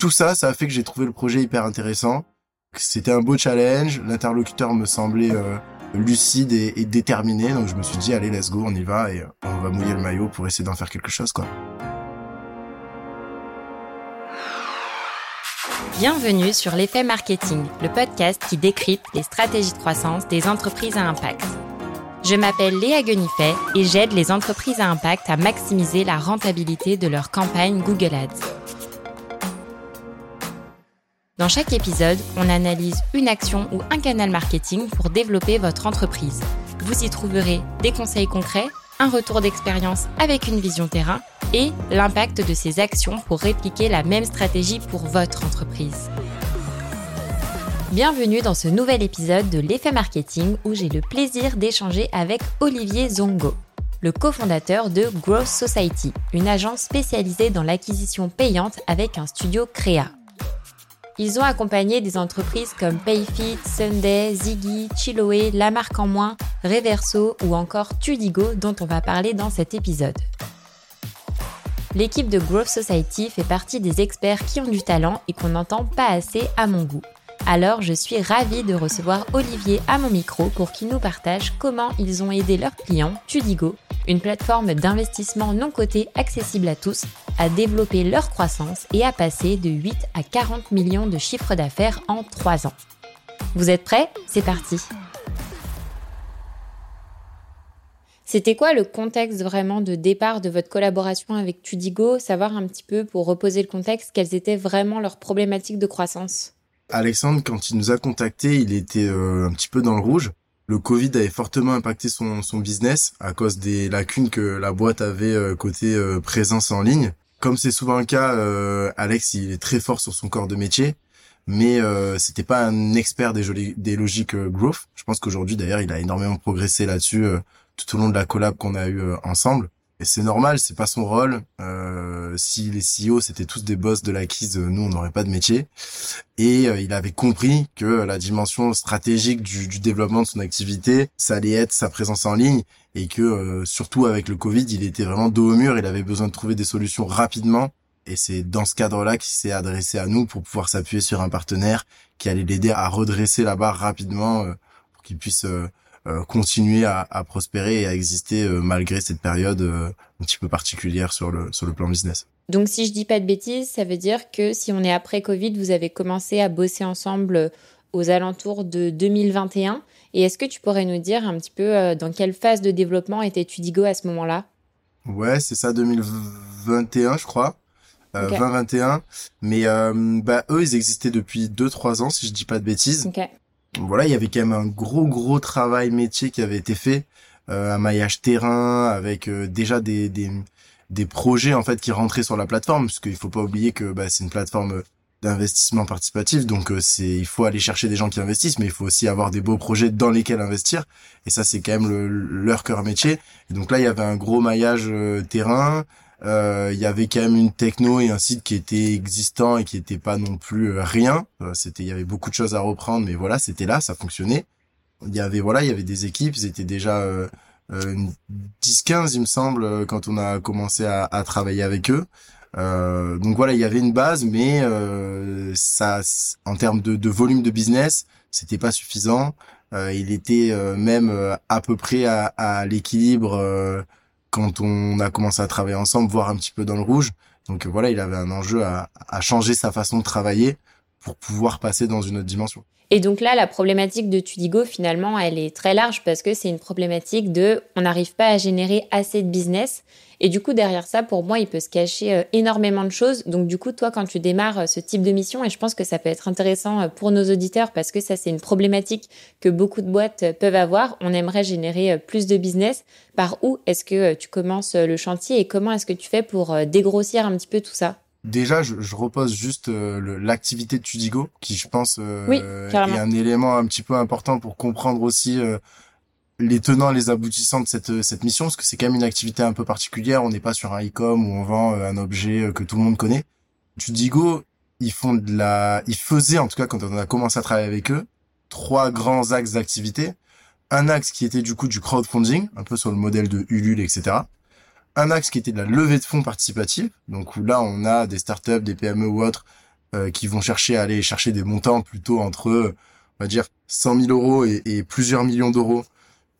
tout ça, ça a fait que j'ai trouvé le projet hyper intéressant. C'était un beau challenge. L'interlocuteur me semblait euh, lucide et, et, déterminé. Donc je me suis dit, allez, let's go, on y va et on va mouiller le maillot pour essayer d'en faire quelque chose, quoi. Bienvenue sur l'effet marketing, le podcast qui décrypte les stratégies de croissance des entreprises à impact. Je m'appelle Léa Guenifet et j'aide les entreprises à impact à maximiser la rentabilité de leur campagne Google Ads. Dans chaque épisode, on analyse une action ou un canal marketing pour développer votre entreprise. Vous y trouverez des conseils concrets, un retour d'expérience avec une vision terrain et l'impact de ces actions pour répliquer la même stratégie pour votre entreprise. Bienvenue dans ce nouvel épisode de l'effet marketing où j'ai le plaisir d'échanger avec Olivier Zongo, le cofondateur de Growth Society, une agence spécialisée dans l'acquisition payante avec un studio créa. Ils ont accompagné des entreprises comme Payfit, Sunday, Ziggy, Chiloé, La Marque en Moins, Reverso ou encore Tudigo dont on va parler dans cet épisode. L'équipe de Growth Society fait partie des experts qui ont du talent et qu'on n'entend pas assez à mon goût. Alors je suis ravie de recevoir Olivier à mon micro pour qu'il nous partage comment ils ont aidé leurs clients, Tudigo, une plateforme d'investissement non cotée accessible à tous, à développer leur croissance et à passer de 8 à 40 millions de chiffres d'affaires en 3 ans. Vous êtes prêts? C'est parti. C'était quoi le contexte vraiment de départ de votre collaboration avec Tudigo? Savoir un petit peu, pour reposer le contexte, quelles étaient vraiment leurs problématiques de croissance? Alexandre, quand il nous a contactés, il était euh, un petit peu dans le rouge. Le Covid avait fortement impacté son, business à cause des lacunes que la boîte avait euh, côté euh, présence en ligne. Comme c'est souvent le cas, euh, Alex il est très fort sur son corps de métier, mais c'était pas un expert des, des logiques growth. Je pense qu'aujourd'hui d'ailleurs il a énormément progressé là-dessus tout au long de la collab qu'on a eu ensemble. Et c'est normal, c'est pas son rôle. Euh, si les CEO c'était tous des boss de l'acquise, nous on n'aurait pas de métier. Et euh, il avait compris que la dimension stratégique du, du, développement de son activité, ça allait être sa présence en ligne et que euh, surtout avec le Covid, il était vraiment dos au mur. Il avait besoin de trouver des solutions rapidement. Et c'est dans ce cadre-là qu'il s'est adressé à nous pour pouvoir s'appuyer sur un partenaire qui allait l'aider à redresser la barre rapidement euh, pour qu'il puisse euh, continuer à, à, prospérer et à exister euh, malgré cette période euh, un petit peu particulière sur le sur le plan business. Donc si je dis pas de bêtises, ça veut dire que si on est après Covid, vous avez commencé à bosser ensemble aux alentours de 2021. Et est-ce que tu pourrais nous dire un petit peu dans quelle phase de développement était Tudigo à ce moment-là? Ouais, c'est ça, 2021, je crois. Euh, 2021. Mais euh, bah, eux, ils existaient depuis 2-3 ans, si je dis pas de bêtises. Okay voilà, il y avait quand même un gros gros travail métier qui avait été fait, euh, un maillage terrain avec euh, déjà des, des, des projets en fait qui rentraient sur la plateforme, parce qu'il faut pas oublier que bah, c'est une plateforme d'investissement participatif, donc euh, c'est il faut aller chercher des gens qui investissent, mais il faut aussi avoir des beaux projets dans lesquels investir, et ça c'est quand même le, leur cœur métier. Et donc là il y avait un gros maillage euh, terrain, il y avait quand même une techno et un site qui était existant et qui était pas non plus euh, rien. Euh, c'était, il y avait beaucoup de choses à reprendre, mais voilà, c'était là, ça fonctionnait. Il y avait voilà, il y avait des équipes, ils étaient déjà euh, 10-15 il me semble quand on a commencé à, à travailler avec eux. Euh, donc voilà, il y avait une base, mais euh, ça, en termes de, de, volume de business, c'était pas suffisant. Euh, il était même à peu près à, à l'équilibre quand on a commencé à travailler ensemble, voir un petit peu dans le rouge. Donc voilà, il avait un enjeu à, à changer sa façon de travailler pour pouvoir passer dans une autre dimension. Et donc là, la problématique de Tudigo, finalement, elle est très large parce que c'est une problématique de on n'arrive pas à générer assez de business. Et du coup, derrière ça, pour moi, il peut se cacher euh, énormément de choses. Donc du coup, toi, quand tu démarres euh, ce type de mission, et je pense que ça peut être intéressant euh, pour nos auditeurs parce que ça, c'est une problématique que beaucoup de boîtes peuvent avoir. On aimerait générer plus de business. Par où est-ce que tu commences le chantier et comment est-ce que tu fais pour dégrossir un petit peu tout ça? Déjà, je, je repose juste euh, l'activité de Tudigo, qui je pense euh, est un élément un petit peu important pour comprendre aussi euh, les tenants, les aboutissants de cette cette mission, parce que c'est quand même une activité un peu particulière. On n'est pas sur un e-com où on vend un objet que tout le monde connaît. Tudigo, ils font de la, ils faisaient en tout cas quand on a commencé à travailler avec eux, trois grands axes d'activité. Un axe qui était du coup du crowdfunding, un peu sur le modèle de Ulule, etc un axe qui était de la levée de fonds participative, donc où là on a des startups, des PME ou autres qui vont chercher à aller chercher des montants plutôt entre on va dire 100 000 euros et, plusieurs millions d'euros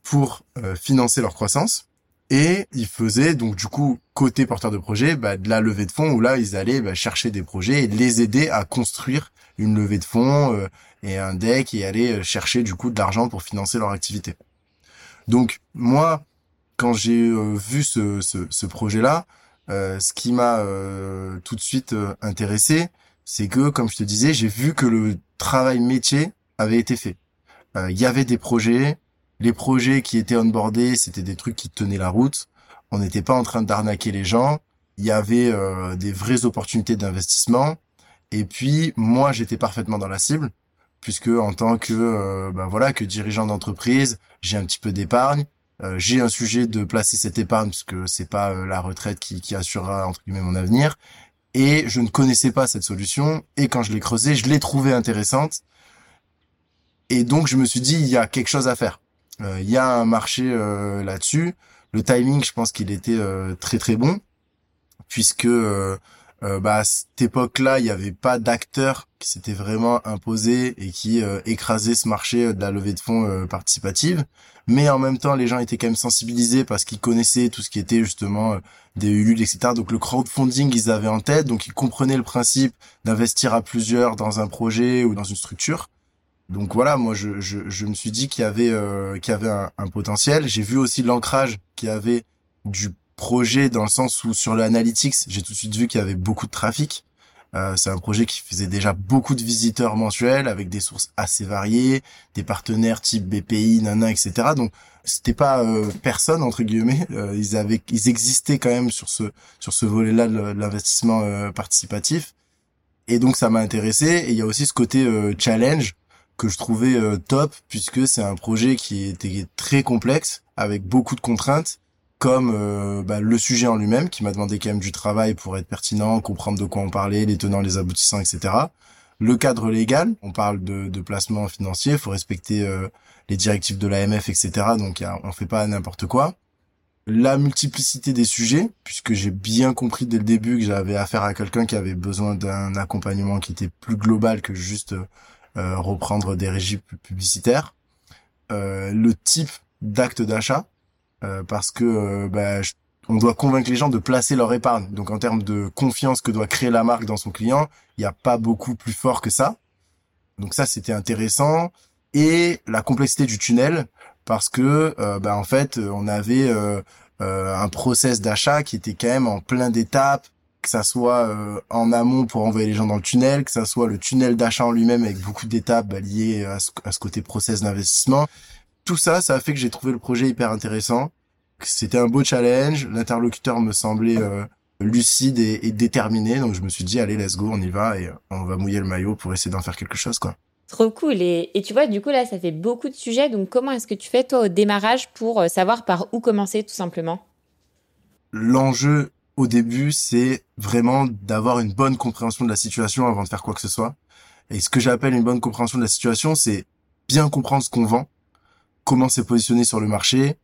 pour financer leur croissance. Et ils faisaient donc du coup côté porteur de projet bah, de la levée de fonds où là ils allaient bah, chercher des projets et les aider à construire une levée de fonds euh, et un deck et aller euh, chercher du coup de l'argent pour financer leur activité. Donc moi quand j'ai euh, vu ce, ce, ce projet-là, ce qui m'a tout de suite intéressé, c'est que comme je te disais, j'ai vu que le travail métier avait été fait. Il y avait des projets, les projets qui étaient onboardés, c'était des trucs qui tenaient la route. On n'était pas en train d'arnaquer les gens. Il y avait euh, des vraies opportunités d'investissement. Et puis moi, j'étais parfaitement dans la cible, puisque en tant que euh, ben voilà que dirigeant d'entreprise, j'ai un petit peu d'épargne. Euh, j'ai un sujet de placer cette épargne parce que c'est pas la retraite qui, qui assurera entre guillemets mon avenir. Et je ne connaissais pas cette solution. Et quand je l'ai creusée, je l'ai trouvée intéressante. Et donc je me suis dit il y a quelque chose à faire. Euh, il y a un marché euh, là-dessus. Le timing, je pense qu'il était euh, très très bon, puisque bah, à cette époque-là, il n'y avait pas d'acteurs qui s'étaient vraiment imposés et qui euh, écrasaient ce marché de la levée de fonds participative. Mais en même temps, les gens étaient quand même sensibilisés parce qu'ils connaissaient tout ce qui était justement des Ulule, etc. Donc le crowdfunding, ils avaient en tête, donc ils comprenaient le principe d'investir à plusieurs dans un projet ou dans une structure. Donc voilà, moi je, je, je me suis dit qu'il y avait euh, qu'il y avait un, un potentiel. J'ai vu aussi l'ancrage qu'il y avait du projet dans le sens où sur l'analytics, j'ai tout de suite vu qu'il y avait beaucoup de trafic. Euh, c'est un projet qui faisait déjà beaucoup de visiteurs mensuels avec des sources assez variées, des partenaires type BPI, Nana, etc. Donc c'était pas euh, personne entre guillemets. Euh, ils avaient, ils existaient quand même sur ce sur ce volet-là de l'investissement euh, participatif. Et donc ça m'a intéressé. Et il y a aussi ce côté challenge que je trouvais euh, top puisque c'est un projet qui était très complexe avec beaucoup de contraintes comme euh, bah, le sujet en lui-même qui m'a demandé quand même du travail pour être pertinent, comprendre de quoi on parlait, les tenants, les aboutissants, etc. Le cadre légal, on parle de, de placement financier, faut respecter euh, les directives de l'AMF, etc. Donc on fait pas n'importe quoi. La multiplicité des sujets, puisque j'ai bien compris dès le début que j'avais affaire à quelqu'un qui avait besoin d'un accompagnement qui était plus global que juste euh, reprendre des régies publicitaires, euh, le type d'acte d'achat, euh, parce que bah, on doit convaincre les gens de placer leur épargne. Donc en termes de confiance que doit créer la marque dans son client, il n'y a pas beaucoup plus fort que ça. Donc ça, c'était intéressant. Et la complexité du tunnel, parce que bah, en fait, on avait euh, un process d'achat qui était quand même en plein d'étapes, que ça soit euh, en amont pour envoyer les gens dans le tunnel, que ça soit le tunnel d'achat en lui-même avec beaucoup d'étapes bah, liées à à ce, côté process d'investissement. Tout ça, ça a fait que j'ai trouvé le projet hyper intéressant. C'était un beau challenge. L'interlocuteur me semblait euh, lucide et, et, déterminé, donc je me suis dit allez, let's go, on y va et euh, on va mouiller le maillot pour essayer d'en faire quelque chose, quoi. Trop cool. Et, et, tu vois, du coup, là, ça fait beaucoup de sujets. Donc, comment est-ce que tu fais, toi, au démarrage pour savoir par où commencer, tout simplement? L'enjeu au début, c'est vraiment d'avoir une bonne compréhension de la situation avant de faire quoi que ce soit. Et ce que j'appelle une bonne compréhension de la situation, c'est bien comprendre ce qu'on vend, comment c'est positionné sur le marché,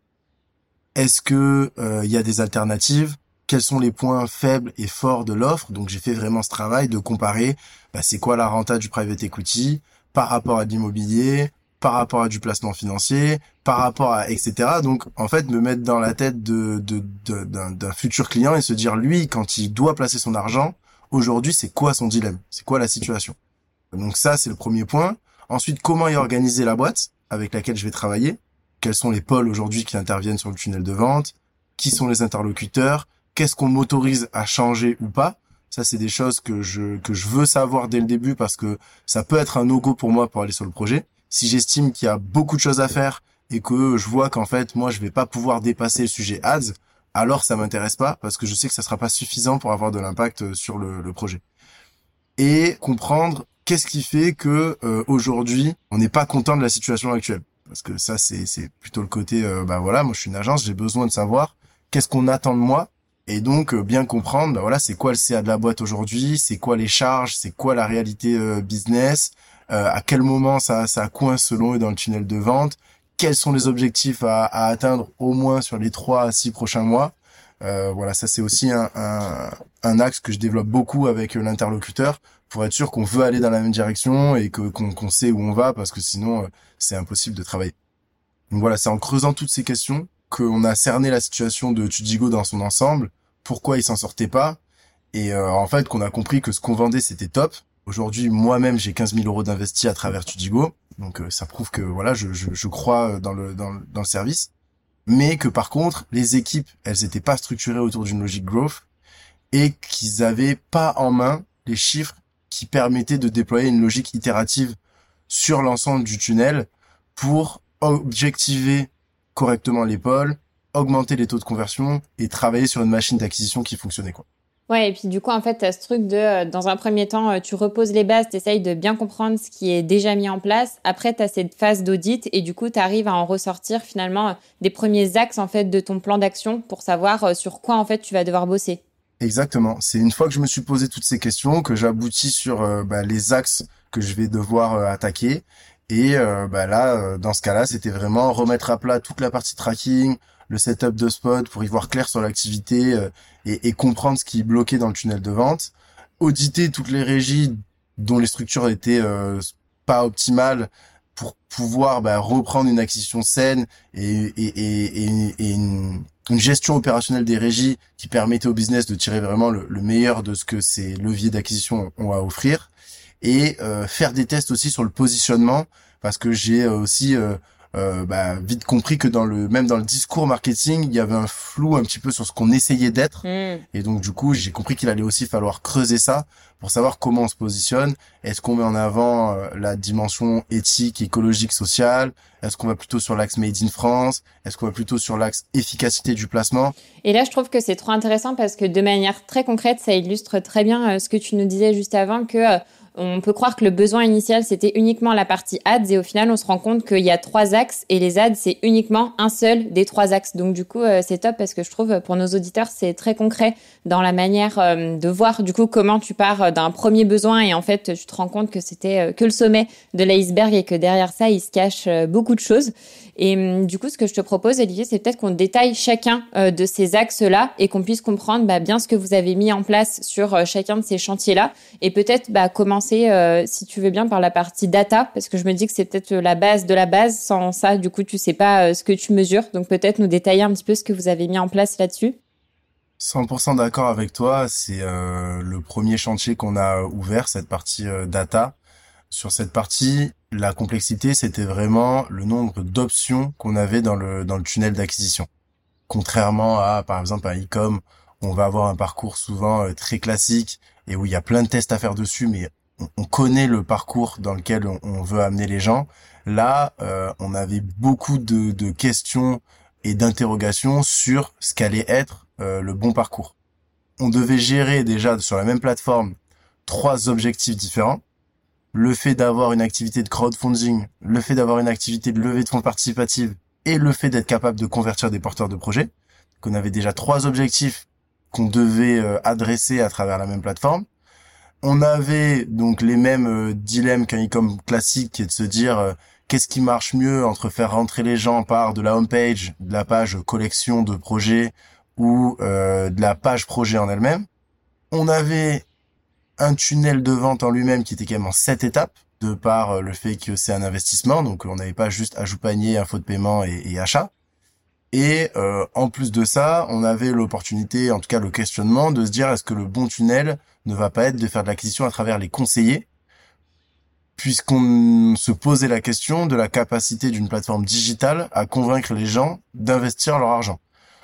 est-ce que euh, il y a des alternatives, quels sont les points faibles et forts de l'offre? Donc j'ai fait vraiment ce travail de comparer, bah, c'est quoi la renta du private equity par rapport à l'immobilier, par rapport à du placement financier, par rapport à etc. Donc en fait me mettre dans la tête d'un futur client et se dire lui quand il doit placer son argent aujourd'hui c'est quoi son dilemme, c'est quoi la situation? Donc ça c'est le premier point. Ensuite comment y organiser la boîte? Avec laquelle je vais travailler, quels sont les pôles aujourd'hui qui interviennent sur le tunnel de vente, qui sont les interlocuteurs, qu'est-ce qu'on m'autorise à changer ou pas? Ça, c'est des choses que je, que je veux savoir dès le début parce que ça peut être un no-go pour moi pour aller sur le projet si j'estime qu'il y a beaucoup de choses à faire et que je vois qu'en fait moi je vais pas pouvoir dépasser le sujet ads, alors ça m'intéresse pas parce que je sais que ça sera pas suffisant pour avoir de l'impact euh, sur le, projet. Et comprendre qu'est-ce qui fait que euh, aujourd'hui on n'est pas content de la situation actuelle? Parce que ça c'est c'est plutôt le côté euh, bah voilà moi je suis une agence j'ai besoin de savoir qu'est-ce qu'on attend de moi et donc bien comprendre bah voilà c'est quoi le CA de la boîte aujourd'hui c'est quoi les charges c'est quoi la réalité business euh, à quel moment ça, ça coince selon eux dans le tunnel de vente, quels sont les objectifs à, atteindre au moins sur les trois à six prochains mois. Euh, voilà, ça c'est aussi un, axe que je développe beaucoup avec l'interlocuteur pour être sûr qu'on veut aller dans la même direction et que qu'on sait où on va parce que sinon euh, c'est impossible de travailler. Donc voilà, c'est en creusant toutes ces questions qu'on a cerné la situation de Tudigo dans son ensemble, pourquoi il s'en sortait pas, et euh, en fait qu'on a compris que ce qu'on vendait c'était top. Aujourd'hui, moi-même, j'ai 15 000 euros d'investis à travers Tudigo, donc euh, ça prouve que voilà, je, je, je crois dans le, dans, dans le service, mais que par contre, les équipes, elles étaient pas structurées autour d'une logique growth et qu'ils avaient pas en main les chiffres qui permettaient de déployer une logique itérative sur l'ensemble du tunnel pour objectiver correctement l'épaule, augmenter les taux de conversion et travailler sur une machine d'acquisition qui fonctionnait quoi. Ouais, et puis du coup, en fait, as ce truc de, euh, dans un premier temps, euh, tu reposes les bases, tu essayes de bien comprendre ce qui est déjà mis en place. Après, tu as cette phase d'audit et du coup, tu arrives à en ressortir finalement euh, des premiers axes en fait de ton plan d'action pour savoir sur quoi en fait tu vas devoir bosser. Exactement. C'est une fois que je me suis posé toutes ces questions que j'aboutis sur bah, les axes que je vais devoir attaquer et euh, bah là, euh, dans ce cas-là, c'était vraiment remettre à plat toute la partie tracking, le setup de spot pour y voir clair sur l'activité euh, et, et, comprendre ce qui bloquait dans le tunnel de vente, auditer toutes les régies dont les structures étaient pas optimales pour pouvoir bah, reprendre une acquisition saine et, et, et une, une, gestion opérationnelle des régies qui permettait au business de tirer vraiment le, le meilleur de ce que ces leviers d'acquisition ont à offrir. Et euh, faire des tests aussi sur le positionnement parce que j'ai euh, aussi euh, bah, vite compris que dans le même dans le discours marketing il y avait un flou un petit peu sur ce qu'on essayait d'être. Hmm. et donc du coup j'ai compris qu'il allait aussi falloir creuser ça pour savoir comment on se positionne. Est-ce qu'on met en avant la dimension éthique écologique sociale? Est-ce qu'on va plutôt sur l'axe made in France? Est-ce qu'on va plutôt sur l'axe efficacité du placement? Et là je trouve que c'est trop intéressant parce que de manière très concrète ça illustre très bien ce que tu nous disais juste avant que on peut croire que le besoin initial, c'était uniquement la partie ads et au final, on se rend compte qu'il y a trois axes et les ads, c'est uniquement un seul des trois axes. Donc du coup, euh, c'est top parce que je trouve pour nos auditeurs, c'est très concret dans la manière euh, de voir du coup comment tu pars d'un premier besoin et en fait, tu te rends compte que c'était euh, que le sommet de l'iceberg et que derrière ça, il se cache beaucoup de choses. Et hum, du coup, ce que je te propose, Olivier, c'est peut-être qu'on détaille chacun de ces axes-là et qu'on puisse comprendre bah, bien ce que vous avez mis en place sur chacun de ces chantiers-là et peut-être bah, commencer euh, si tu veux bien, par la partie data, parce que je me dis que c'est peut-être la base de la base. Sans ça, du coup, tu sais pas euh, ce que tu mesures. Donc peut-être nous détailler un petit peu ce que vous avez mis en place là-dessus. 100% d'accord avec toi. C'est euh, le premier chantier qu'on a ouvert, cette partie data. Sur cette partie, la complexité, c'était vraiment le nombre d'options qu'on avait dans le dans le tunnel d'acquisition. Contrairement à, par exemple, un e-com, on va avoir un parcours souvent très classique et où il y a plein de tests à faire dessus, mais on connaît le parcours dans lequel on, veut amener les gens. Là, euh, on avait beaucoup de, questions et d'interrogations sur ce qu'allait être euh, le bon parcours. On devait gérer déjà sur la même plateforme trois objectifs différents. Le fait d'avoir une activité de crowdfunding, le fait d'avoir une activité de levée de fonds participative et le fait d'être capable de convertir des porteurs de projets. Qu'on avait déjà trois objectifs qu'on devait euh, adresser à travers la même plateforme on avait donc les mêmes euh, dilemmes qu'un e-com classique qui est de se dire euh, qu'est-ce qui marche mieux entre faire rentrer les gens par de la homepage, de la page collection de projets ou de la page projet en elle-même. On avait un tunnel de vente en lui-même qui était quand même en sept étapes de par le fait que c'est un investissement, donc on n'avait pas juste ajout panier, info de paiement et achat. Et euh, en plus de ça, on avait l'opportunité, en tout cas le questionnement, de se dire est-ce que le bon tunnel ne va pas être de faire de l'acquisition à travers les conseillers, puisqu'on se posait la question de la capacité d'une plateforme digitale à convaincre les gens d'investir leur argent.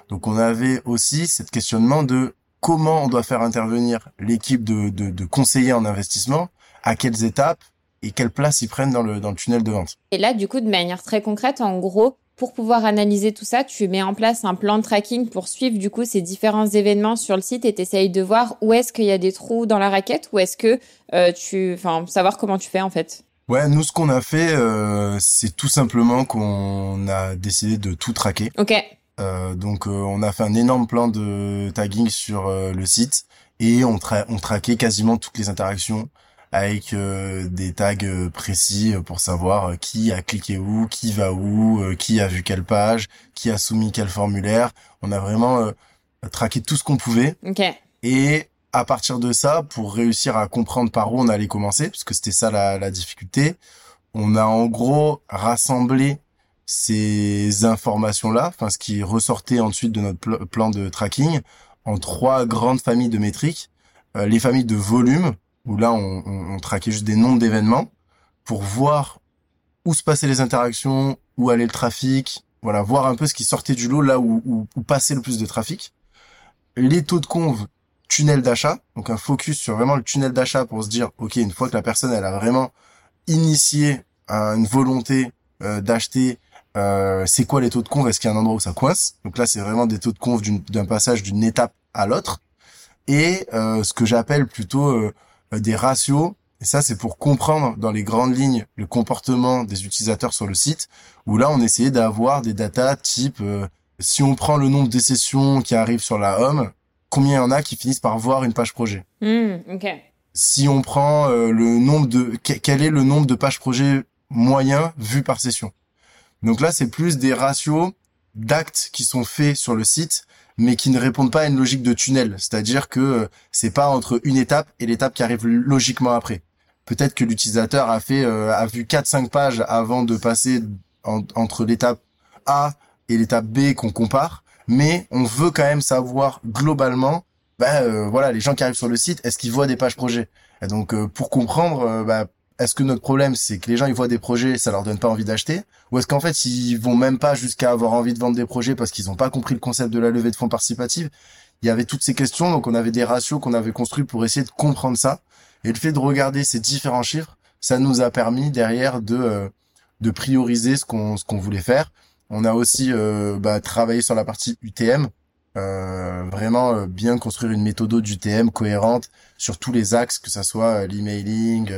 Donc on avait aussi cette questionnement de comment on doit faire intervenir l'équipe de, de, conseillers en investissement, à quelles étapes et quelle place ils prennent dans le, dans le tunnel de vente. Et là, du coup, de manière très concrète, en gros, pour pouvoir analyser tout ça, tu mets en place un plan de tracking pour suivre du coup ces différents événements sur le site et t'essayes de voir où est-ce qu'il y a des trous dans la raquette ou est-ce que euh, tu, enfin, savoir comment tu fais en fait. Ouais, nous ce qu'on a fait, euh, c'est tout simplement qu'on a décidé de tout traquer. Ok. Euh, donc on a fait un énorme plan de tagging sur le site et on, tra on traquait quasiment toutes les interactions avec euh, des tags euh, précis pour savoir euh, qui a cliqué où, qui va où, qui a vu quelle page, qui a soumis quel formulaire. On a vraiment traqué tout ce qu'on pouvait. Okay. Et à partir de ça, pour réussir à comprendre par où on allait commencer, parce que c'était ça la, la difficulté, on a en gros rassemblé ces informations-là, enfin ce qui ressortait ensuite de notre plan de tracking, en trois grandes familles de métriques. Euh, les familles de volume, où là on, on, on traquait juste des nombres d'événements, pour voir où se passaient les interactions, où allait le trafic, voilà, voir un peu ce qui sortait du lot, là où, où, où passait le plus de trafic. Les taux de conve, tunnel d'achat, donc un focus sur vraiment le tunnel d'achat pour se dire, ok, une fois que la personne elle a vraiment initié une volonté euh, d'acheter, euh, c'est quoi les taux de conve Est-ce qu'il y a un endroit où ça coince? Donc là, c'est vraiment des taux de conve d'un passage d'une étape à l'autre. Et euh, ce que j'appelle plutôt des ratios. Et ça, c'est pour comprendre dans les grandes lignes le comportement des utilisateurs sur le site, où là, on essayait d'avoir des datas type, euh, si on prend le nombre de sessions qui arrivent sur la home, combien il y en a qui finissent par voir une page projet? Mmh, Si on prend euh, le nombre de... Quel est le nombre de pages projet moyen vu par session? Donc là, c'est plus des ratios d'actes qui sont faits sur le site mais qui ne répondent pas à une logique de tunnel, c'est-à-dire que euh, c'est pas entre une étape et l'étape qui arrive logiquement après. Peut-être que l'utilisateur a fait euh, a vu 4 5 pages avant de passer entre l'étape A et l'étape B qu'on compare, mais on veut quand même savoir globalement bah euh, voilà, les gens qui arrivent sur le site, est-ce qu'ils voient des pages projets? Et donc euh, pour comprendre bah, est-ce que notre problème c'est que les gens ils voient des projets, ça leur donne pas envie d'acheter? Ou est-ce qu'en fait ils vont même pas jusqu'à avoir envie de vendre des projets parce qu'ils ont pas compris le concept de la levée de fonds participative? Il y avait toutes ces questions donc on avait des ratios qu'on avait construits pour essayer de comprendre ça. Et le fait de regarder ces différents chiffres, ça nous a permis derrière de euh, de prioriser ce qu'on ce qu'on voulait faire. On a aussi euh, bah, travaillé sur la partie UTM, euh, vraiment euh, bien construire une méthode d'UTM cohérente sur tous les axes, que ça soit l'emailing,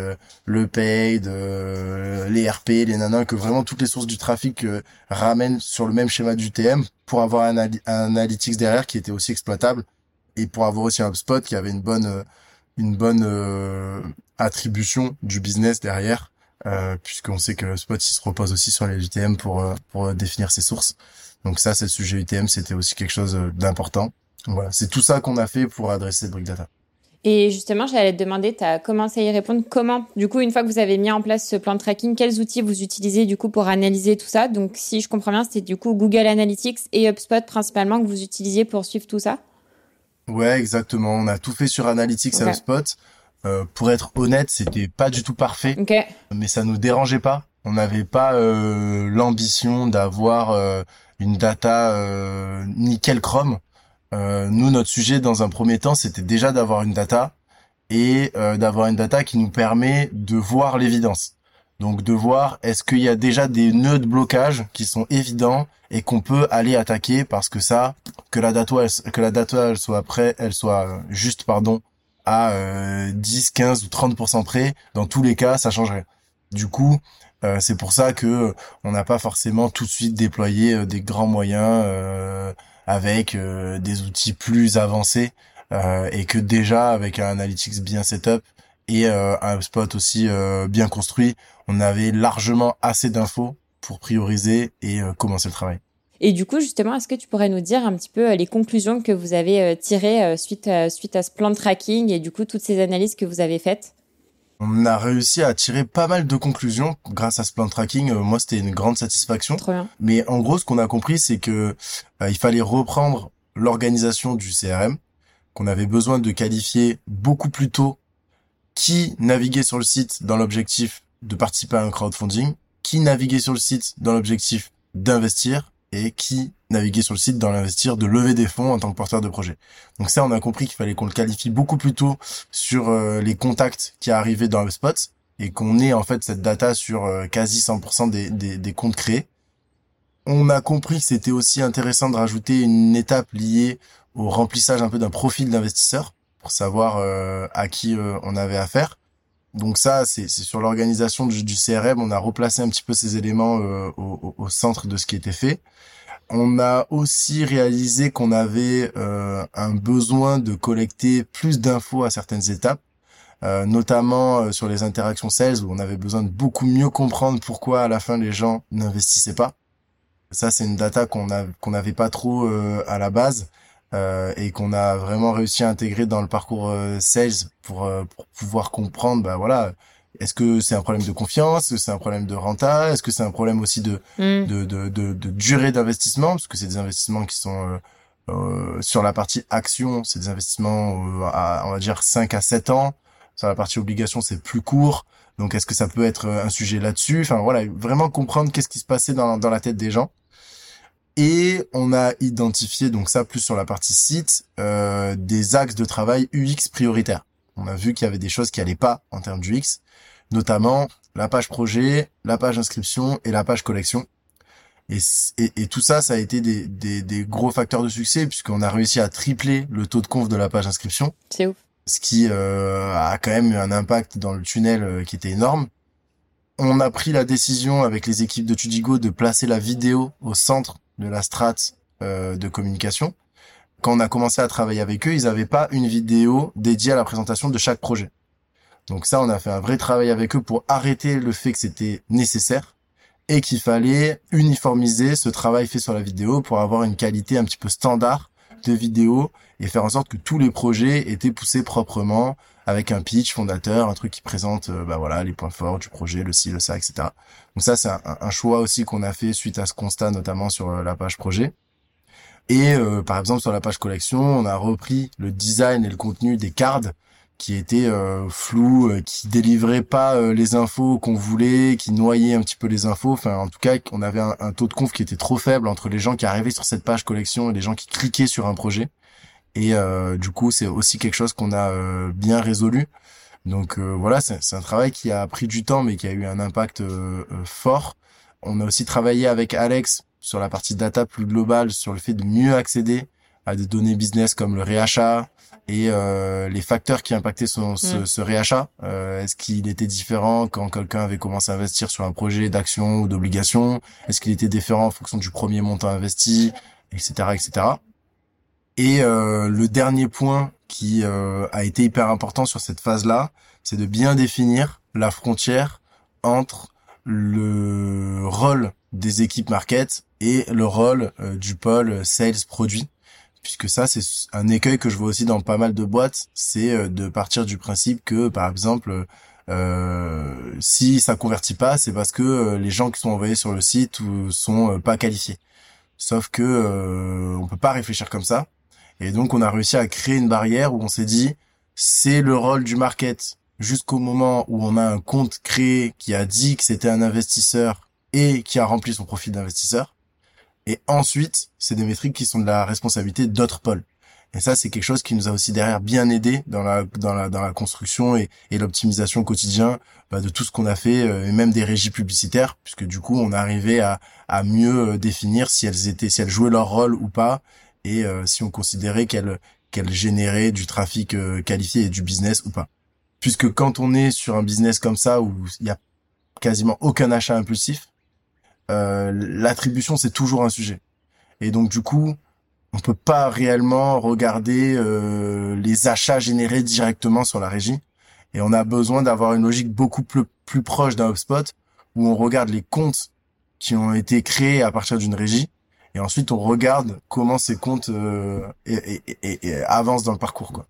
le paid, les RP, les nanas, que vraiment toutes les sources du trafic ramènent sur le même schéma d'UTM pour avoir un, un, analytics derrière qui était aussi exploitable et pour avoir aussi un HubSpot qui avait une bonne une bonne euh, attribution du business derrière, euh, puisqu'on sait que Spot se repose aussi sur les UTM pour euh, pour définir ses sources. Donc ça, c'est le sujet UTM, c'était aussi quelque chose euh, d'important. Voilà, c'est tout ça qu'on a fait pour adresser Brick Data. Et justement, j'allais te demander, tu as commencé à y répondre. Comment, du coup, une fois que vous avez mis en place ce plan de tracking, quels outils vous utilisez du coup pour analyser tout ça? Donc, si je comprends bien, c'était du coup Google Analytics et HubSpot principalement que vous utilisiez pour suivre tout ça? Ouais, exactement. On a tout fait sur Analytics et HubSpot. Euh, pour être honnête, c'était pas du tout parfait, mais ça nous dérangeait pas. On n'avait pas euh, l'ambition d'avoir euh, une data euh, nickel chrome. Euh, nous, notre sujet dans un premier temps, c'était déjà d'avoir une data et d'avoir une data qui nous permet de voir l'évidence. Donc de voir est-ce qu'il y a déjà des nœuds de blocage qui sont évidents et qu'on peut aller attaquer parce que ça, que la data, que la data elle soit prêt, elle soit juste pardon à 10, euh, 15 ou 30% près, dans tous les cas, ça changerait. Du coup, euh, c'est pour ça que on n'a pas forcément tout de suite déployé euh, des grands moyens avec des outils plus avancés et que déjà avec un analytics bien setup et un spot aussi bien construit, on avait largement assez d'infos pour prioriser et euh, commencer le travail. Et du coup, justement, est-ce que tu pourrais nous dire un petit peu euh, les conclusions que vous avez euh, tirées suite à, suite à ce plan de tracking et du coup toutes ces analyses que vous avez faites? On a réussi à tirer pas mal de conclusions grâce à ce plan de tracking. moi, c'était une grande satisfaction. Trop bien. Mais en gros, ce qu'on a compris, c'est que il fallait reprendre l'organisation du CRM, qu'on avait besoin de qualifier beaucoup plus tôt qui naviguait sur le site dans l'objectif de participer à un crowdfunding, qui naviguait sur le site dans l'objectif d'investir et qui naviguait sur le site dans l'investir de lever des fonds en tant que porteur de projet. Donc ça, on a compris qu'il fallait qu'on le qualifie beaucoup plus tôt sur euh, les contacts qui arrivaient dans HubSpot et qu'on ait en fait cette data sur euh, quasi 100% des, des, des comptes créés. On a compris que c'était aussi intéressant de rajouter une étape liée au remplissage un peu d'un profil d'investisseur pour savoir euh, à qui on avait affaire. Donc ça, c'est sur l'organisation du, CRM. On a replacé un petit peu ces éléments euh, au, centre de ce qui était fait. On a aussi réalisé qu'on avait euh, un besoin de collecter plus d'infos à certaines étapes, euh, notamment sur les interactions sales où on avait besoin de beaucoup mieux comprendre pourquoi à la fin les gens n'investissaient pas. Ça, c'est une data qu'on qu'on n'avait pas trop à la base. Et qu'on a vraiment réussi à intégrer dans le parcours sales pour, pour pouvoir comprendre, bah voilà, est-ce que c'est un problème de confiance Est-ce que c'est un problème de renta Est-ce que c'est un problème aussi de, mm. de, de, de, de, durée d'investissement Parce que c'est des investissements qui sont euh, euh sur la partie action, c'est des investissements euh, à, on va dire 5 à 7 ans. Sur la partie obligation, c'est plus court. Donc est-ce que ça peut être un sujet là-dessus? Enfin voilà, vraiment comprendre qu'est-ce qui se passait dans, dans la tête des gens. Et on a identifié, donc ça plus sur la partie site, euh, des axes de travail UX prioritaires. On a vu qu'il y avait des choses qui allaient pas en termes d'UX notamment la page projet, la page inscription et la page collection. Et, et, tout ça, ça a été des, des, des gros facteurs de succès puisqu'on a réussi à tripler le taux de conf de la page inscription. C'est ouf. Ce qui euh, a quand même eu un impact dans le tunnel euh, qui était énorme. On a pris la décision avec les équipes de Tudigo de placer la vidéo au centre de la strate euh, de communication. Quand on a commencé à travailler avec eux, ils n'avaient pas une vidéo dédiée à la présentation de chaque projet. Donc ça, on a fait un vrai travail avec eux pour arrêter le fait que c'était nécessaire et qu'il fallait uniformiser ce travail fait sur la vidéo pour avoir une qualité un petit peu standard de vidéo et faire en sorte que tous les projets étaient poussés proprement avec un pitch fondateur, un truc qui présente euh, bah voilà les points forts du projet, le ci, le ça, etc. Donc ça c'est un, choix aussi qu'on a fait suite à ce constat notamment sur euh, la page projet. Et euh, par exemple sur la page collection, on a repris le design et le contenu des cards qui était euh, flou, euh, qui délivrait pas les infos qu'on voulait, qui noyait un petit peu les infos. Enfin, en tout cas, on avait un, taux de conf qui était trop faible entre les gens qui arrivaient sur cette page collection et les gens qui cliquaient sur un projet. Et du coup, c'est aussi quelque chose qu'on a bien résolu. Donc voilà, c'est un travail qui a pris du temps, mais qui a eu un impact fort. On a aussi travaillé avec Alex sur la partie data plus globale, sur le fait de mieux accéder à des données business comme le réachat, et euh, les facteurs qui impactaient son, ce, mm. ce réachat. Euh, Est-ce qu'il était différent quand quelqu'un avait commencé à investir sur un projet d'action ou d'obligation? Est-ce qu'il était différent en fonction du premier montant investi, etc., etc. Et euh, le dernier point qui euh, a été hyper important sur cette phase-là, c'est de bien définir la frontière entre le rôle des équipes market et le rôle euh, du pôle sales produit puisque ça c'est un écueil que je vois aussi dans pas mal de boîtes, c'est euh, de partir du principe que par exemple euh, si ça convertit pas, c'est parce que euh, les gens qui sont envoyés sur le site sont pas qualifiés. Sauf que on peut pas réfléchir comme ça. Et donc on a réussi à créer une barrière où on s'est dit c'est le rôle du market jusqu'au moment où on a un compte créé qui a dit que c'était un investisseur et qui a rempli son profil d'investisseur. Et ensuite, c'est des métriques qui sont de la responsabilité d'autres pôles. Et ça, c'est quelque chose qui nous a aussi derrière bien aidé dans la dans la dans la construction et, et l'optimisation quotidien bah, de tout ce qu'on a fait euh, et même des régies publicitaires, puisque du coup, on arrivait à à mieux euh, définir si elles étaient si elles jouaient leur rôle ou pas et euh, si on considérait qu'elles qu'elles généraient du trafic qualifié et du business ou pas. Puisque quand on est sur un business comme ça où il y a quasiment aucun achat impulsif, euh, l'attribution c'est toujours un sujet. Et donc du coup, on peut pas réellement regarder euh, les achats générés directement sur la régie. Et on a besoin d'avoir une logique beaucoup plus, plus proche d'un HubSpot où on regarde les comptes qui ont été créés à partir d'une régie. Et ensuite, on regarde comment ces comptes euh, avancent dans le parcours. Quoi.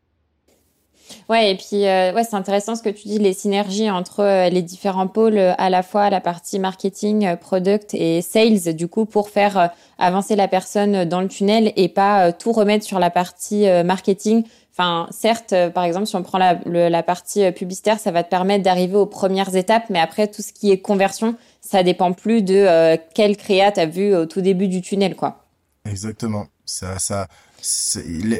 Ouais, et puis euh, ouais, c'est intéressant ce que tu dis, les synergies entre euh, les différents pôles, euh, à la fois la partie marketing, product et sales, du coup, pour faire avancer la personne dans le tunnel et pas tout remettre sur la partie marketing. Enfin, certes, par exemple, si on prend la, la partie publicitaire, ça va te permettre d'arriver aux premières étapes, mais après, tout ce qui est conversion, ça dépend plus de quel créa t'as vu au tout début du tunnel, quoi. Exactement. Ça, ça,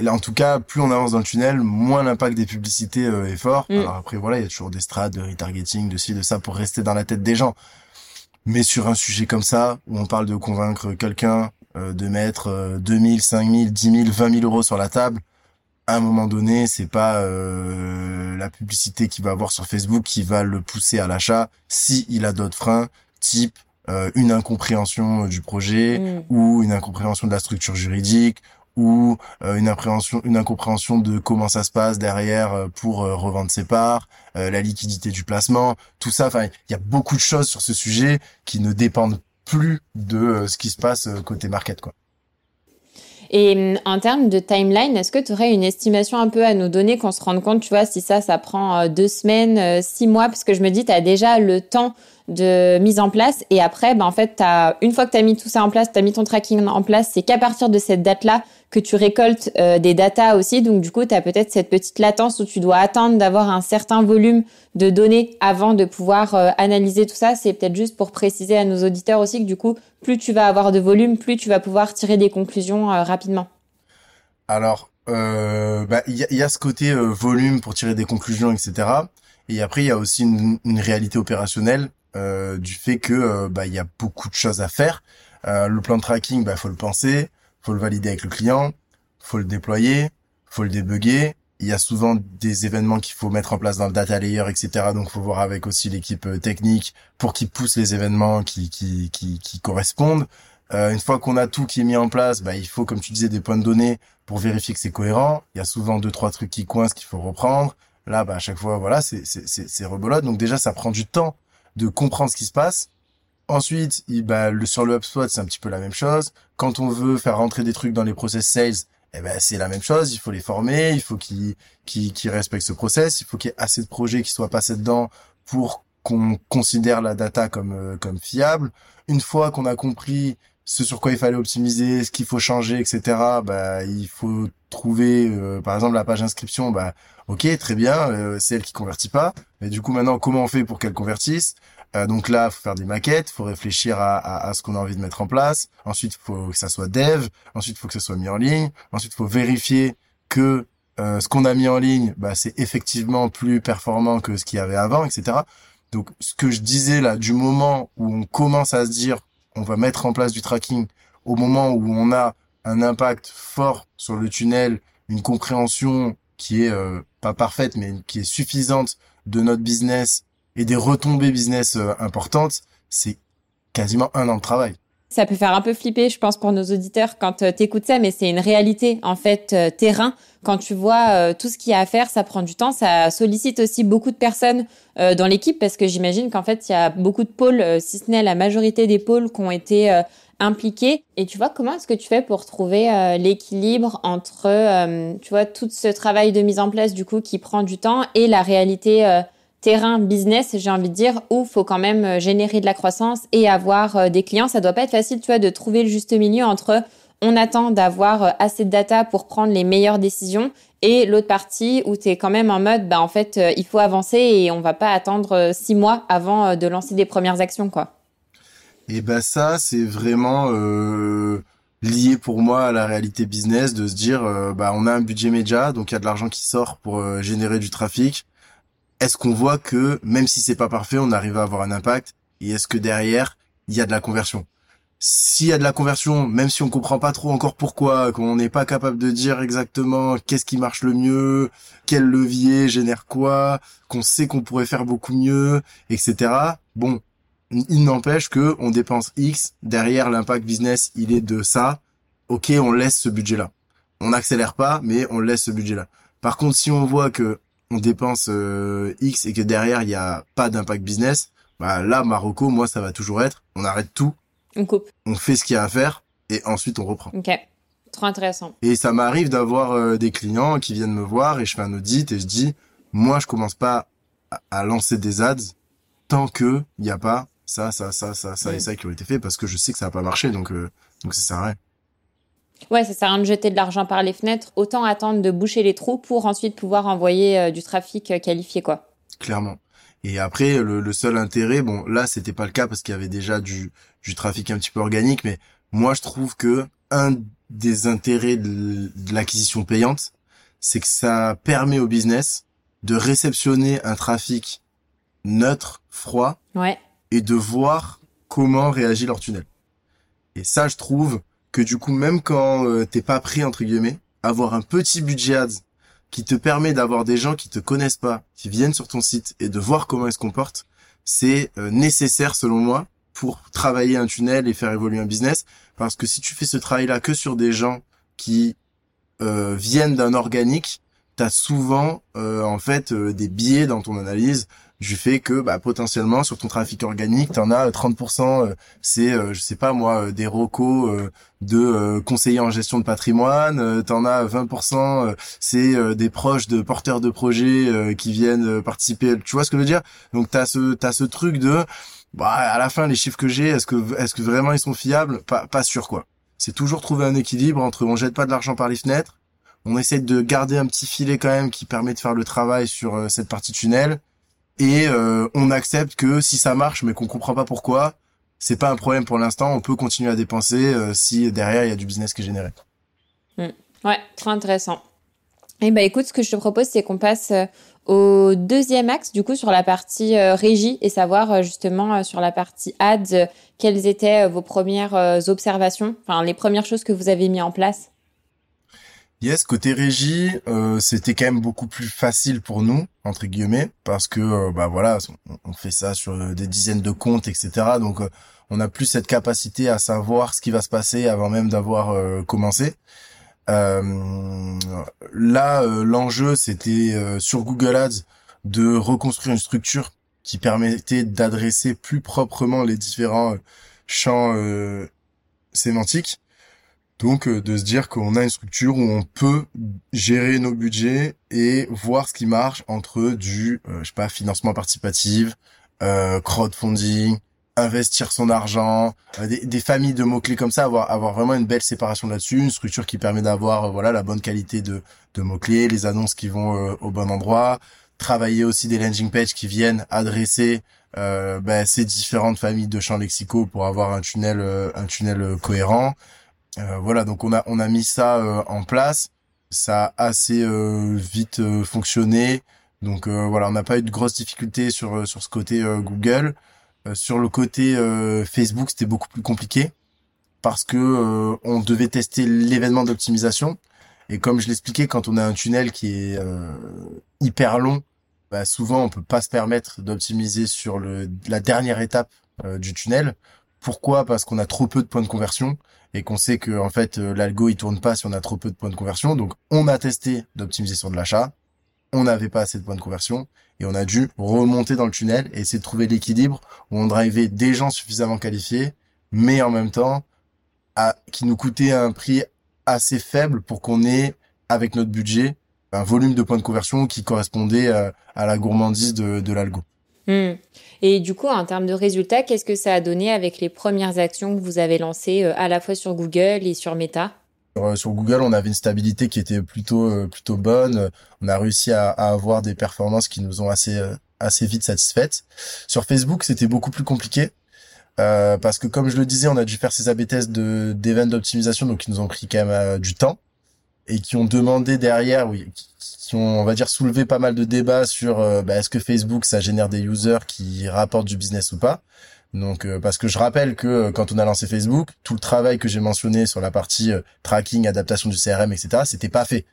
en tout cas, plus on avance dans le tunnel, moins l'impact des publicités euh, est fort. Mm. Alors après, voilà, il y a toujours des strates de retargeting, de ci, de ça, pour rester dans la tête des gens. Mais sur un sujet comme ça, où on parle de convaincre quelqu'un euh, de mettre euh, 2000, 5000, 10 000, 20 000 euros sur la table, à un moment donné, c'est pas euh, la publicité qu'il va avoir sur Facebook qui va le pousser à l'achat si il a d'autres freins, type une incompréhension du projet mm. ou une incompréhension de la structure juridique ou euh, une appréhension, une incompréhension de comment ça se passe derrière euh, pour euh, revendre ses parts, la liquidité du placement, tout ça. Enfin, il y a beaucoup de choses sur ce sujet qui ne dépendent plus de ce qui se passe côté market, quoi. Et hum, en termes de timeline, est-ce que tu aurais une estimation un peu à nous donner qu'on se rende compte, tu vois, si ça, ça prend euh, deux semaines, euh, six mois, parce que je me dis, tu as déjà le temps de mise en place et après, ben, en fait, as, une fois que tu as mis tout ça en place, tu as mis ton tracking en place, c'est qu'à partir de cette date-là que tu récoltes euh, des datas aussi. Donc du coup, tu as peut-être cette petite latence où tu dois attendre d'avoir un certain volume de données avant de pouvoir analyser tout ça. C'est peut-être juste pour préciser à nos auditeurs aussi que du coup, plus tu vas avoir de volume, plus tu vas pouvoir tirer des conclusions rapidement. Alors, euh, bah, il y, a, ce côté euh, volume pour tirer des conclusions, etc. Et après, il y a aussi une, réalité opérationnelle euh, du fait que bah il y a beaucoup de choses à faire. le plan de tracking, bah faut le penser, faut le valider avec le client, faut le déployer, faut le débugger. Il y a souvent des événements qu'il faut mettre en place dans le data layer, etc. Donc, faut voir avec aussi l'équipe technique pour qu'ils poussent les événements qui qui qui, qui correspondent. Euh, une fois qu'on a tout qui est mis en place, bah, il faut, comme tu disais, des points de données pour vérifier que c'est cohérent. Il y a souvent deux, trois trucs qui coincent qu'il faut reprendre. Là, bah, à chaque fois, voilà, c'est, c'est, c'est, rebelote. Donc déjà, ça prend du temps de comprendre ce qui se passe. Ensuite, bah, le, sur le HubSpot, c'est un petit peu la même chose. Quand on veut faire rentrer des trucs dans les process sales, eh ben, c'est la même chose. Il faut les former, il faut qu'ils, qu'ils, qu'ils respectent ce process, il faut qu'il y ait assez de projets qui soient passés dedans pour qu'on considère la data comme, euh, comme fiable. Une fois qu'on a compris ce sur quoi il fallait optimiser, ce qu'il faut changer, etc. Bah, il faut trouver, euh, par exemple, la page inscription. Bah, ok, très bien, euh, c'est elle qui convertit pas. Mais du coup, maintenant, comment on fait pour qu'elle convertisse? Euh, Donc là, faut faire des maquettes, faut réfléchir à, à, à ce qu'on a envie de mettre en place. Ensuite, faut que ça soit dev. Ensuite, faut que ça soit mis en ligne. Ensuite, faut vérifier que ce qu'on a mis en ligne, bah, c'est effectivement plus performant que ce qu'il y avait avant, etc. Donc, ce que je disais là, du moment où on commence à se dire on va mettre en place du tracking au moment où on a un impact fort sur le tunnel, une compréhension qui est euh, pas parfaite mais qui est suffisante de notre business et des retombées business euh, importantes, c'est quasiment un an de travail. Ça peut faire un peu flipper, je pense, pour nos auditeurs quand euh, tu écoutes ça, mais c'est une réalité, en fait, terrain. Quand tu vois tout ce qu'il y a à faire, ça prend du temps, ça sollicite aussi beaucoup de personnes euh, dans l'équipe parce que j'imagine qu'en fait il y a beaucoup de pôles, euh, si ce n'est la majorité des pôles qui ont été euh, impliqués. Et tu vois comment est-ce que tu fais pour trouver l'équilibre entre, tu vois, tout ce travail de mise en place du coup qui prend du temps et la réalité terrain business, j'ai envie de dire, où faut quand même générer de la croissance et avoir des clients. Ça doit pas être facile, tu vois, de trouver le juste milieu entre on attend d'avoir assez de data pour prendre les meilleures décisions et l'autre partie où tu es quand même en mode, bah, en fait, euh, il faut avancer et on va pas attendre euh, six mois avant euh, de lancer des premières actions, quoi. Et ben ça, c'est vraiment lié pour moi à la réalité business de se dire, bah on a un budget média, donc il y a de l'argent qui sort pour générer du trafic. Est-ce qu'on voit que même si c'est pas parfait, on arrive à avoir un impact Et est-ce que derrière il y a de la conversion? S'il y a de la conversion, même si on comprend pas trop encore pourquoi, qu'on n'est pas capable de dire exactement qu'est-ce qui marche le mieux, quel levier génère quoi, qu'on sait qu'on pourrait faire beaucoup mieux, etc. Bon, il n'empêche que on dépense X, derrière l'impact business, il est de ça. Ok, on laisse ce budget-là. On n'accélère pas, mais on laisse ce budget-là. Par contre, si on voit que on dépense euh, X et que derrière il n'y a pas d'impact business, bah là, Marocco, moi, ça va toujours être, on arrête tout on coupe. On fait ce qu'il y a à faire et ensuite on reprend. Ok. Trop intéressant. Et ça m'arrive d'avoir euh, des clients qui viennent me voir et je fais un audit et je dis, moi, je commence pas à, lancer des ads tant que il n'y a pas ça, ça, ça, ça, ça et ça qui ont été fait parce que je sais que ça va pas marcher donc, euh, donc ça sert à rien. Ouais, ça sert à rien de jeter de l'argent par les fenêtres. Autant attendre de boucher les trous pour ensuite pouvoir envoyer euh, du trafic qualifié, quoi. Clairement. Et après, le, seul intérêt, bon, là, c'était pas le cas parce qu'il y avait déjà du, du trafic un petit peu organique, mais moi, je trouve que un des intérêts de, l'acquisition payante, c'est que ça permet au business de réceptionner un trafic neutre, froid, ouais. et de voir comment réagit leur tunnel. Et ça, je trouve que du coup, même quand euh, t'es pas pris entre guillemets, avoir un petit budget ads qui te permet d'avoir des gens qui te connaissent pas, qui viennent sur ton site et de voir comment ils se comportent, c'est euh, nécessaire selon moi pour travailler un tunnel et faire évoluer un business. Parce que si tu fais ce travail-là que sur des gens qui euh, viennent d'un organique, t'as souvent euh, en fait des biais dans ton analyse. Du fait que bah, potentiellement sur ton trafic organique, tu en as 30%, euh, c'est euh, je sais pas moi des rocos de conseillers en gestion de patrimoine, tu en as 20%, c'est des proches de porteurs de projets qui viennent participer, tu vois ce que je veux dire? Donc tu as ce t'as ce truc de bah à la fin les chiffres que j'ai, est-ce que est-ce que vraiment ils sont fiables? Pas pas sûr quoi. C'est toujours trouver un équilibre entre on jette pas de l'argent par les fenêtres, on essaie de garder un petit filet quand même qui permet de faire le travail sur cette partie tunnel et euh, on accepte que si ça marche mais qu'on comprend pas pourquoi, c'est pas un problème pour l'instant, on peut continuer à dépenser euh, si derrière il y a du business qui est généré. Hmm. Ouais, très intéressant. Et eh ben, écoute, ce que je te propose, c'est qu'on passe euh, au deuxième axe, du coup, sur la partie régie et savoir justement sur la partie ads, quelles étaient vos premières observations, enfin les premières choses que vous avez mis en place. Yes, côté régie, euh, c'était quand même beaucoup plus facile pour nous entre guillemets parce que euh, bah voilà, on, fait ça sur euh, des dizaines de comptes, etc. Donc on a plus cette capacité à savoir ce qui va se passer avant même d'avoir commencé. là, l'enjeu c'était sur Google Ads de reconstruire une structure qui permettait d'adresser plus proprement les différents champs sémantiques donc euh, de se dire qu'on a une structure où on peut gérer nos budgets et voir ce qui marche entre du, euh, je sais pas, financement participatif, euh, crowdfunding, investir son argent, des, familles de mots clés comme ça, avoir avoir vraiment une belle séparation là-dessus, une structure qui permet d'avoir voilà la bonne qualité de de mots clés, les annonces qui vont au bon endroit, travailler aussi des landing pages qui viennent adresser ben, ces différentes familles de champs lexicaux pour avoir un tunnel un tunnel cohérent. Euh, voilà, donc on a on a mis ça euh, en place. Ça a assez euh, vite fonctionné. Donc voilà, on n'a pas eu de grosses difficultés sur sur ce côté Google. sur le côté Facebook, c'était beaucoup plus compliqué parce que on devait tester l'événement d'optimisation. Et comme je l'expliquais, quand on a un tunnel qui est hyper long, bah souvent on peut pas se permettre d'optimiser sur le la dernière étape du tunnel. Pourquoi? Parce qu'on a trop peu de points de conversion et qu'on sait que en fait euh, l'algo il tourne pas si on a trop peu de points de conversion. Donc on a testé d'optimiser sur de l'achat, on n'avait pas assez de points de conversion et on a dû remonter dans le tunnel et essayer de trouver l'équilibre où on drivait des gens suffisamment qualifiés, mais en même temps à, qui nous coûtait un prix assez faible pour qu'on ait avec notre budget un volume de points de conversion qui correspondait euh, à, la gourmandise de, de l'algo. Hmm. Et du coup, en termes de résultats, qu'est-ce que ça a donné avec les premières actions que vous avez lancées euh, à la fois sur Google et sur Meta? Euh, sur Google, on avait une stabilité qui était plutôt euh, plutôt bonne. On a réussi à, avoir des performances qui nous ont assez assez vite satisfaites. Sur Facebook, c'était beaucoup plus compliqué. parce que comme je le disais, on a dû faire ces AB tests de d'événements d'optimisation, donc qui nous ont pris quand même du temps et qui ont demandé derrière, oui, qui ont, on va dire, soulevé pas mal de débats sur euh, bah, est-ce que Facebook ça génère des users qui rapportent du business ou pas. Donc euh, parce que je rappelle que euh, quand on a lancé Facebook, tout le travail que j'ai mentionné sur la partie tracking, adaptation du CRM, etc., c'était pas fait.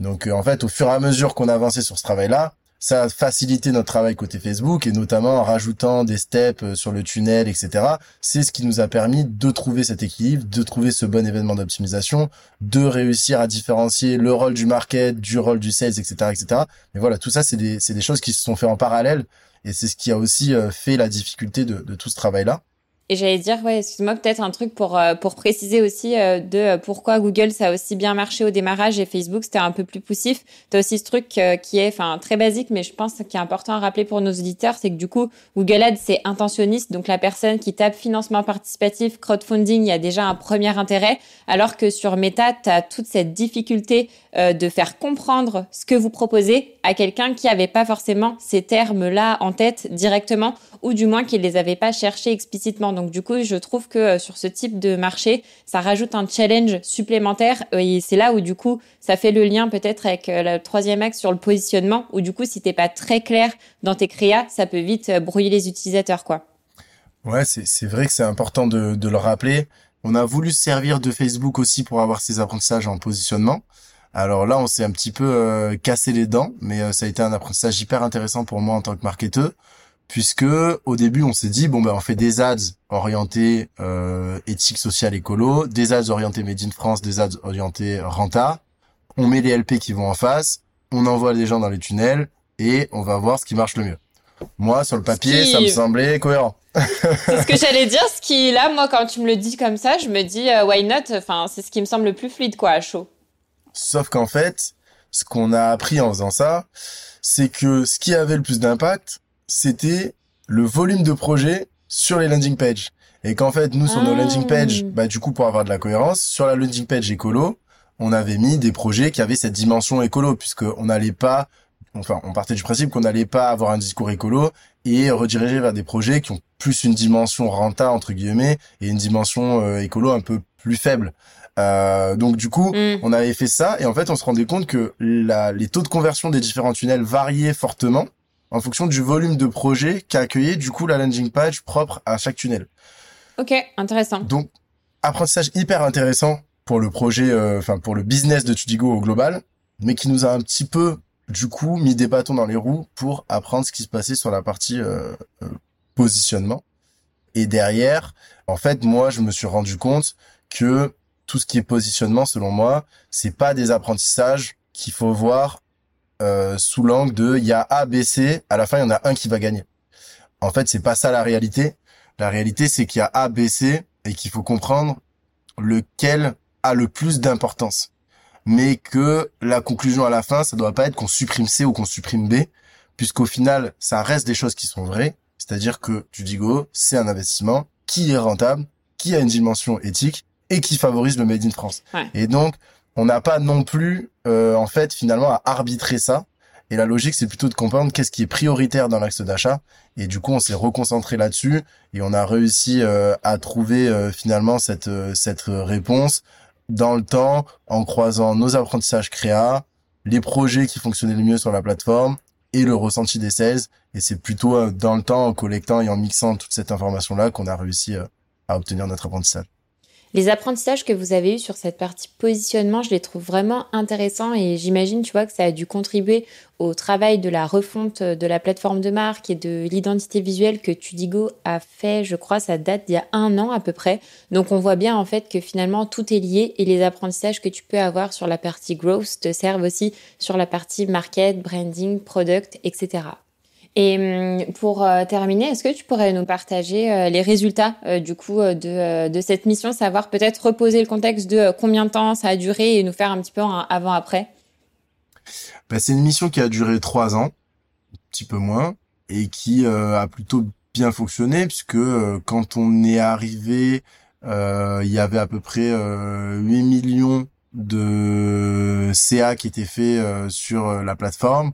Donc en fait, au fur et à mesure qu'on avançait sur ce travail-là, ça a facilité notre travail côté Facebook et notamment en rajoutant des steps euh, sur le tunnel, etc. C'est ce qui nous a permis de trouver cet équilibre, de trouver ce bon événement d'optimisation, de réussir à différencier le rôle du market, du rôle du sales, etc., etc. Mais voilà, tout ça, c'est des, des choses qui se sont fait en parallèle et c'est ce qui a aussi euh, fait la difficulté de, de tout ce travail-là. Et j'allais dire, ouais, excuse-moi, peut-être un truc pour euh, pour préciser aussi euh, de euh, pourquoi Google ça a aussi bien marché au démarrage et Facebook c'était un peu plus poussif. T'as aussi ce truc qui est, enfin, très basique, mais je pense qui est important à rappeler pour nos auditeurs, c'est que du coup, Google Ads c'est intentionniste, donc la personne qui tape financement participatif, crowdfunding, il y a déjà un premier intérêt, alors que sur Meta, t'as toute cette difficulté de faire comprendre ce que vous proposez à quelqu'un qui avait pas forcément ces termes-là en tête directement, ou du moins qui les avait pas cherchés explicitement. Donc du coup, je trouve que euh, sur ce type de marché, ça rajoute un challenge supplémentaire euh, et c'est là où du coup, ça fait le lien peut-être avec euh, le troisième axe sur le positionnement où du coup, si t'es pas très clair dans tes créas, ça peut vite brouiller les utilisateurs, quoi. Ouais, c'est vrai que c'est important de, le rappeler. On a voulu se servir de Facebook aussi pour avoir ces apprentissages en positionnement. Alors là, on s'est un petit peu cassé les dents, mais ça a été un apprentissage hyper intéressant pour moi en tant que marketeur puisque au début on s'est dit bon ben on fait des ads orientés euh, éthique sociale écolo, des ads orientés Made in France, des ads orientés renta, on met les LP qui vont en face, on envoie les gens dans les tunnels et on va voir ce qui marche le mieux. Moi, sur le papier, ça me semblait cohérent. c'est ce que j'allais dire. Ce qui, là, moi, quand tu me le dis comme ça, je me dis, euh, why not? Enfin, c'est ce qui me semble le plus fluide, quoi, à chaud. Sauf qu'en fait, ce qu'on a appris en faisant ça, c'est que ce qui avait le plus d'impact, c'était le volume de projet sur les landing pages. Et qu'en fait, nous, sur nos ah. landing pages, bah, du coup, pour avoir de la cohérence, sur la landing page écolo, on avait mis des projets qui avaient cette dimension écolo, puisque on n'allait pas, enfin, on partait du principe qu'on n'allait pas avoir un discours écolo et rediriger vers des projets qui ont plus une dimension renta entre guillemets et une dimension euh, écolo un peu plus faible. Euh, donc du coup, mm. on avait fait ça et en fait, on se rendait compte que la, les taux de conversion des différents tunnels variaient fortement en fonction du volume de projets qu'accueillait du coup la landing page propre à chaque tunnel. Ok, intéressant. Donc apprentissage hyper intéressant pour le projet, euh, enfin pour le business de Tudigo au global, mais qui nous a un petit peu du coup mis des bâtons dans les roues pour apprendre ce qui se passait sur la partie euh, euh, positionnement. Et derrière, en fait, moi, je me suis rendu compte que tout ce qui est positionnement, selon moi, c'est pas des apprentissages qu'il faut voir sous l'angle de il y a A, B, C, à la fin il y en a un qui va gagner. En fait, c'est pas ça la réalité. La réalité, c'est qu'il y a A, B, C et qu'il faut comprendre lequel a le plus d'importance. Mais que la conclusion à la fin, ça doit pas être qu'on supprime C ou qu'on supprime B, puisqu'au final, ça reste des choses qui sont vraies. C'est-à-dire que tu dis go, c'est un investissement qui est rentable, qui a une dimension éthique et qui favorise le Made in France. Et donc, on n'a pas non plus, euh, en fait, finalement, à arbitrer ça. Et la logique, c'est plutôt de comprendre qu'est-ce qui est prioritaire dans l'axe d'achat. Et du coup, on s'est reconcentré là-dessus et on a réussi euh, à trouver euh, finalement cette cette réponse dans le temps en croisant nos apprentissages créa, les projets qui fonctionnaient le mieux sur la plateforme et le ressenti des sales. Et c'est plutôt euh, dans le temps, en collectant et en mixant toute cette information-là qu'on a réussi euh, à obtenir notre apprentissage. Les apprentissages que vous avez eus sur cette partie positionnement, je les trouve vraiment intéressants et j'imagine, tu vois, que ça a dû contribuer au travail de la refonte de la plateforme de marque et de l'identité visuelle que Tudigo a fait, je crois, ça date d'il y a un an à peu près. Donc on voit bien en fait que finalement tout est lié et les apprentissages que tu peux avoir sur la partie growth te servent aussi sur la partie market, branding, product, etc. Et hum, pour euh, terminer, est-ce que tu pourrais nous partager euh, les résultats euh, du coup de, de, cette mission, savoir peut-être reposer le contexte de combien de temps ça a duré et nous faire un petit peu avant-après? Bah, C'est une mission qui a duré trois ans, un petit peu moins, et qui a plutôt bien fonctionné puisque quand on est arrivé, il y avait à peu près 8 millions de CA qui étaient faits sur la plateforme.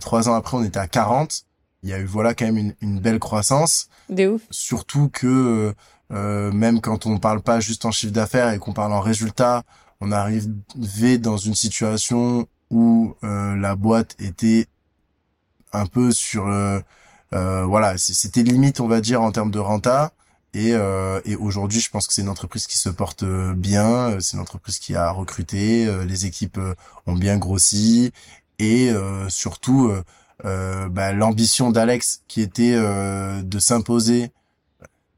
Trois ans après, on était à 40 il y a eu voilà quand même une, une belle croissance. De ouf. Surtout que euh, même quand on parle pas juste en chiffre d'affaires et qu'on parle en résultat, on arrivait dans une situation où euh, la boîte était un peu sur euh, euh voilà c'était limite on va dire en termes de renta. Et, euh, et aujourd'hui je pense que c'est une entreprise qui se porte bien. C'est une entreprise qui a recruté. Les équipes ont bien grossi et surtout euh, bah, l'ambition d'Alex qui était euh, de s'imposer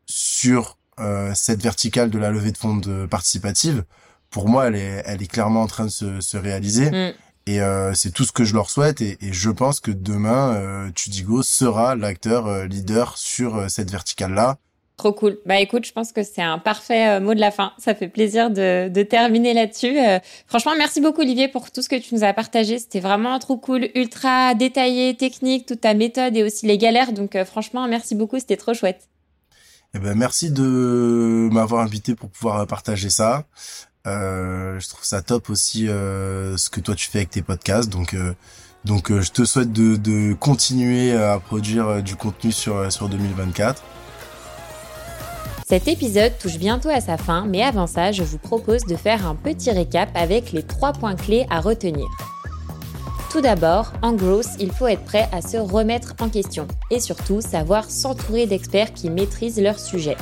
sur euh, cette verticale de la levée de fonds participative, pour moi, elle est, elle est clairement en train de se, se réaliser. Mm. Et euh, c'est tout ce que je leur souhaite. Et, et je pense que demain, euh, Tudigo sera l'acteur leader sur cette verticale-là. Trop cool. Bah écoute, je pense que c'est un parfait euh, mot de la fin. Ça fait plaisir de, de terminer là-dessus. Euh, franchement, merci beaucoup Olivier pour tout ce que tu nous as partagé. C'était vraiment trop cool, ultra détaillé, technique, toute ta méthode et aussi les galères. Donc euh, franchement, merci beaucoup, c'était trop chouette. Eh ben merci de m'avoir invité pour pouvoir partager ça. je trouve ça top aussi ce que toi tu fais avec tes podcasts. Donc donc je te souhaite de, de continuer à produire du contenu sur sur 2024. Cet épisode touche bientôt à sa fin, mais avant ça, je vous propose de faire un petit récap avec les trois points clés à retenir. Tout d'abord, en growth, il faut être prêt à se remettre en question et surtout savoir s'entourer d'experts qui maîtrisent leur sujet.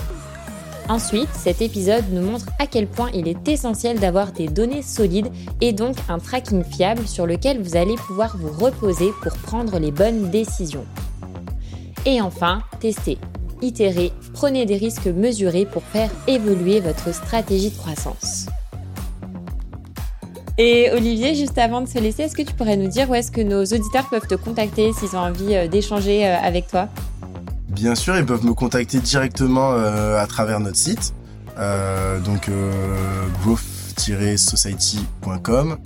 Ensuite, cet épisode nous montre à quel point il est essentiel d'avoir des données solides et donc un tracking fiable sur lequel vous allez pouvoir vous reposer pour prendre les bonnes décisions. Et enfin, tester itérez, prenez des risques mesurés pour faire évoluer votre stratégie de croissance. Et Olivier, juste avant de se laisser, est-ce que tu pourrais nous dire où est-ce que nos auditeurs peuvent te contacter s'ils ont envie euh, d'échanger euh, avec toi? Bien sûr, ils peuvent me contacter directement euh, à travers notre site, donc growth-society.com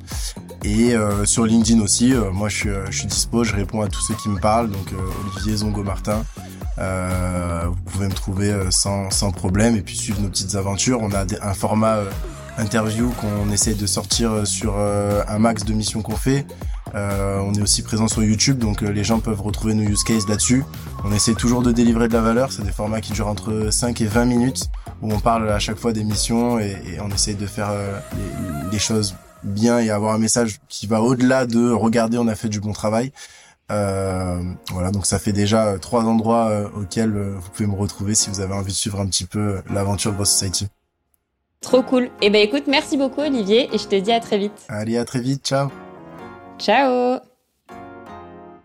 et sur LinkedIn aussi. moi, je suis, je suis dispo, je réponds à tous ceux qui me parlent, donc Olivier Zongo Martin. vous pouvez me trouver sans, sans problème et puis suivre nos petites aventures. On a un format interview qu'on essaie de sortir euh, sur euh, un max de missions qu'on fait. Euh, on est aussi présent sur YouTube, donc les gens peuvent retrouver nos use cases là-dessus. On essaie toujours de délivrer de la valeur, c'est des formats qui durent entre 5 et 20 minutes, où on parle à chaque fois des missions et, on essaie de faire les, choses bien et avoir un message qui va au-delà de regarder on a fait du bon travail. Voilà, donc ça fait déjà trois endroits auxquels vous pouvez me retrouver si vous avez envie de suivre un petit peu l'aventure de Society. Trop cool. Eh ben écoute, merci beaucoup Olivier et je te dis à très vite. Allez, à très vite. Ciao. Ciao.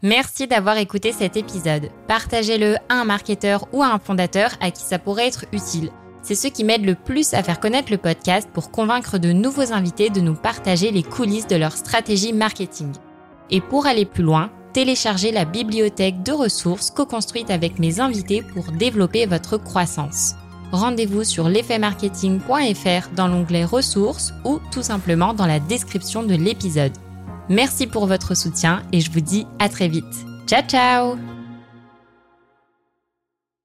Merci d'avoir écouté cet épisode. Partagez-le à un marketeur ou à un fondateur à qui ça pourrait être utile. C'est ce qui m'aide le plus à faire connaître le podcast pour convaincre de nouveaux invités de nous partager les coulisses de leur stratégie marketing. Et pour aller plus loin, téléchargez la bibliothèque de ressources co-construite avec mes invités pour développer votre croissance rendez-vous sur l'effetmarketing.fr dans l'onglet ressources ou tout simplement dans la description de l'épisode. Merci pour votre soutien et je vous dis à très vite. Ciao ciao